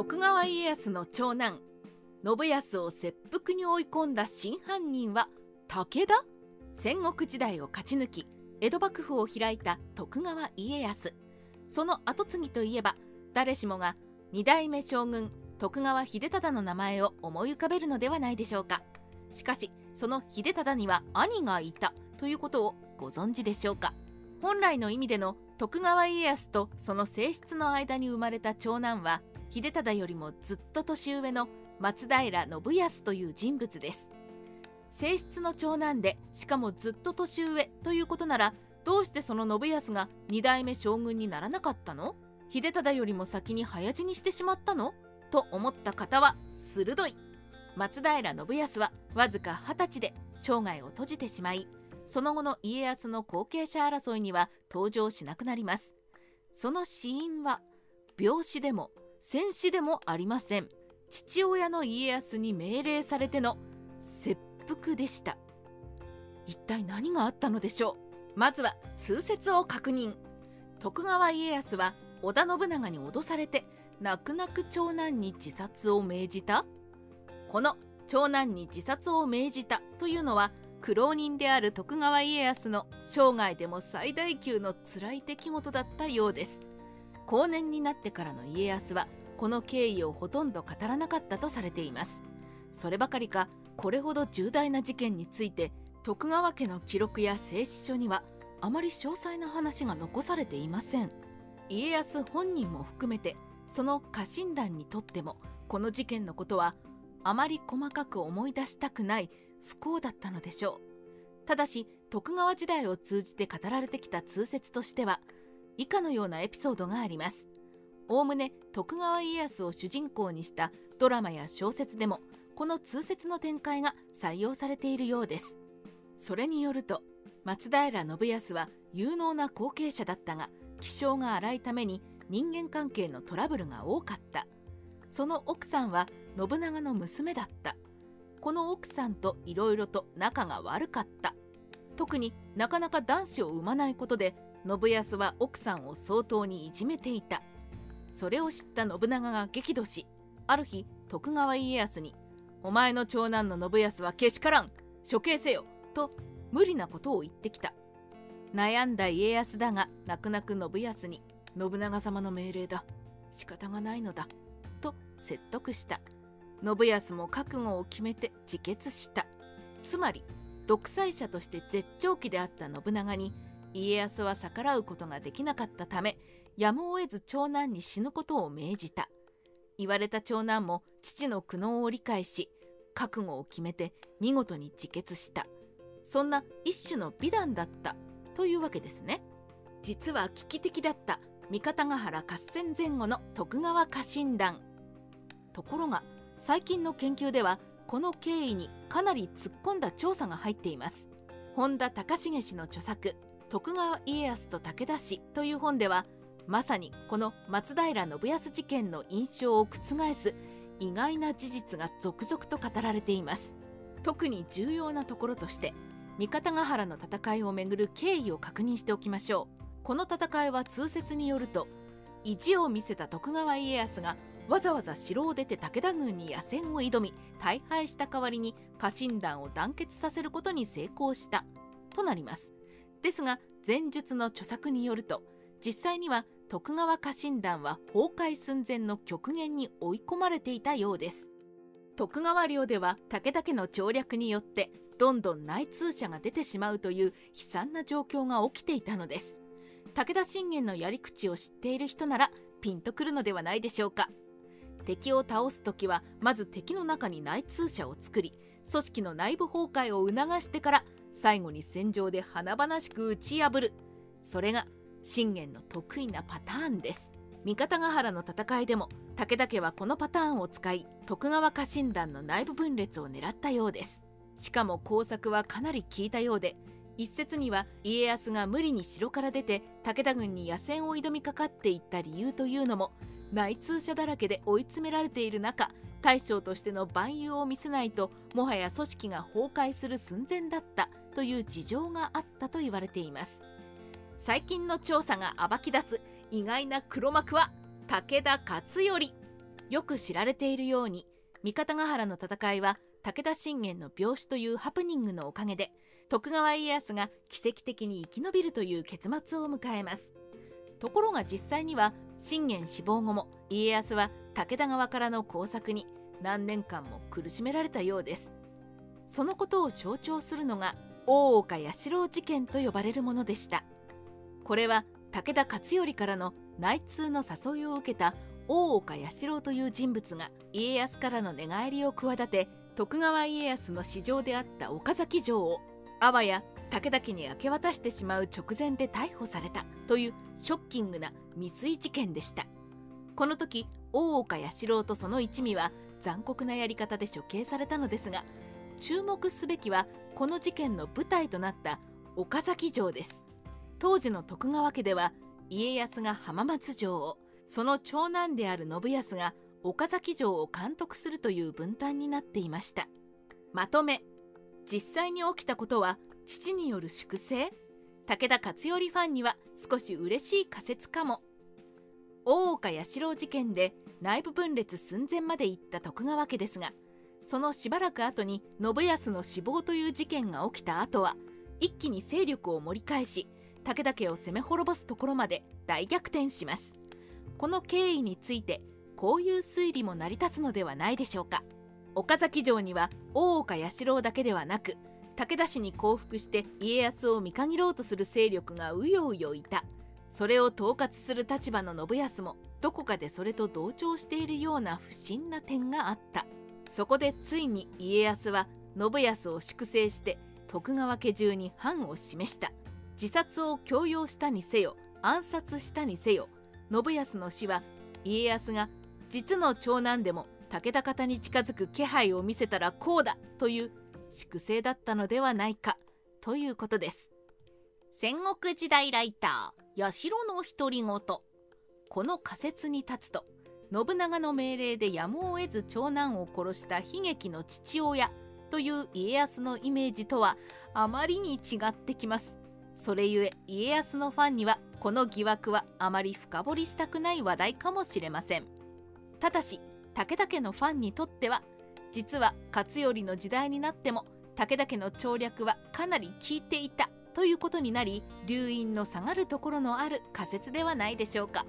徳川家康の長男信康を切腹に追い込んだ真犯人は武田。戦国時代を勝ち抜き江戸幕府を開いた徳川家康。その跡継ぎといえば誰しもが二代目将軍徳川秀忠の名前を思い浮かべるのではないでしょうか。しかしその秀忠には兄がいたということをご存知でしょうか。本来の意味での徳川家康とその性質の間に生まれた長男は秀忠よりもずっと年上の松平信康という人物です。性質の長男でしかもずっと年上ということならどうしてその信康が2代目将軍にならなかったの？秀忠よりも先に早死にしてしまったの？と思った方は鋭い。松平信康はわずか20歳で生涯を閉じてしまいその後の家康の後継者争いには登場しなくなります。その死因は病死でも戦死でもありません。父親の家康に命令されての切腹でした。一体何があったのでしょう？まずは通説を確認。徳川家康は織田信長に脅されて泣く泣く長男に自殺を命じた。この長男に自殺を命じたというのは苦労人である徳川家康の生涯でも最大級の辛い出来事だったようです。後年になってからの家康はこの経緯をほとんど語らなかったとされています。そればかりかこれほど重大な事件について徳川家の記録や製紙書にはあまり詳細な話が残されていません。家康本人も含めてその家臣団にとってもこの事件のことはあまり細かく思い出したくない不幸だったのでしょう。ただし徳川時代を通じて語られてきた通説としては以下のようなエピソードがあります。おおむね徳川家康を主人公にしたドラマや小説でもこの通説の展開が採用されているようです。それによると松平信康は有能な後継者だったが気性が荒いために人間関係のトラブルが多かった。その奥さんは信長の娘だった。この奥さんといろいろと仲が悪かった。特になかなか男子を産まないことで信康は奥さんを相当にいじめていた。それを知った信長が激怒しある日徳川家康に「お前の長男の信康はけしからん処刑せよ」と無理なことを言ってきた。悩んだ家康だが泣く泣く信康に「信長様の命令だ。仕方がないのだ」と説得した。信康も覚悟を決めて自決した。つまり独裁者として絶頂期であった信長に家康は逆らうことができなかったためやむを得ず長男に死ぬことを命じた。言われた長男も父の苦悩を理解し覚悟を決めて見事に自決した。そんな一種の美談だった。というわけですね。実は危機的だった。三方ヶ原合戦前後の徳川家臣団。ところが最近の研究ではこの経緯にかなり突っ込んだ調査が入っています。本田隆重氏の著作「徳川家康と武田氏」という本ではまさにこの松平信康事件の印象を覆す意外な事実が続々と語られています。特に重要なところとして三方ヶ原の戦いをめぐる経緯を確認しておきましょう。この戦いは通説によると意地を見せた徳川家康がわざわざ城を出て武田軍に野戦を挑み大敗した代わりに家臣団を団結させることに成功したとなります。ですが前述の著作によると実際には徳川家臣団は崩壊寸前の極限に追い込まれていたようです。徳川領では武田家の調略によってどんどん内通者が出てしまうという悲惨な状況が起きていたのです。武田信玄のやり口を知っている人ならピンとくるのではないでしょうか。敵を倒す時はまず敵の中に内通者を作り組織の内部崩壊を促してから最後に戦場で華々しく打ち破る。それが信玄の得意なパターンです。三方ヶ原の戦いでも武田家はこのパターンを使い徳川家臣団の内部分裂を狙ったようです。しかも工作はかなり効いたようで。一説には家康が無理に城から出て武田軍に野戦を挑みかかっていった理由というのも内通者だらけで追い詰められている中大将としての万有を見せないともはや組織が崩壊する寸前だった。という事情があったと言われています。最近の調査が暴き出す意外な黒幕は武田勝頼。よく知られているように三方ヶ原の戦いは武田信玄の病死というハプニングのおかげで徳川家康が奇跡的に生き延びるという結末を迎えます。ところが実際には信玄死亡後も家康は武田側からの工作に何年間も苦しめられたようです。そのことを象徴するのが大岡八郎事件と呼ばれるものでした。これは武田勝頼からの内通の誘いを受けた大岡八郎という人物が家康からの寝返りを企て徳川家康の市場であった岡崎城をあわや武田家に明け渡してしまう直前で逮捕されたというショッキングな未遂事件でした。この時大岡八郎とその一味は残酷なやり方で処刑されたのですが注目すべきはこの事件の舞台となった岡崎城です。当時の徳川家では家康が浜松城をその長男である信康が岡崎城を監督するという分担になっていました。まとめ実際に起きたことは父による粛清？武田勝頼ファンには少し嬉しい仮説かも。大岡八郎事件で内部分裂寸前まで行った徳川家ですがそのしばらく後に信康の死亡という事件が起きた後は一気に勢力を盛り返し武田家を攻め滅ぼすところまで大逆転します。この経緯についてこういう推理も成り立つのではないでしょうか。岡崎城には大岡八郎だけではなく武田氏に降伏して家康を見限ろうとする勢力がうようよいた。それを統括する立場の信康もどこかでそれと同調しているような不審な点があった。そこでついに家康は信康を粛清して徳川家中に藩を示した。自殺を強要したにせよ暗殺したにせよ信康の死は家康が実の長男でも武田方に近づく気配を見せたらこうだという粛清だったのではないかということです。戦国時代ライター八代の独り言。この仮説に立つと信長の命令でやむを得ず長男を殺した悲劇の父親。という家康のイメージとはあまりに違ってきます。それゆえ家康のファンにはこの疑惑はあまり深掘りしたくない話題かもしれません。ただし武田家のファンにとっては実は勝頼の時代になっても武田家の調略はかなり効いていたということになり留飲の下がるところのある仮説ではないでしょうか。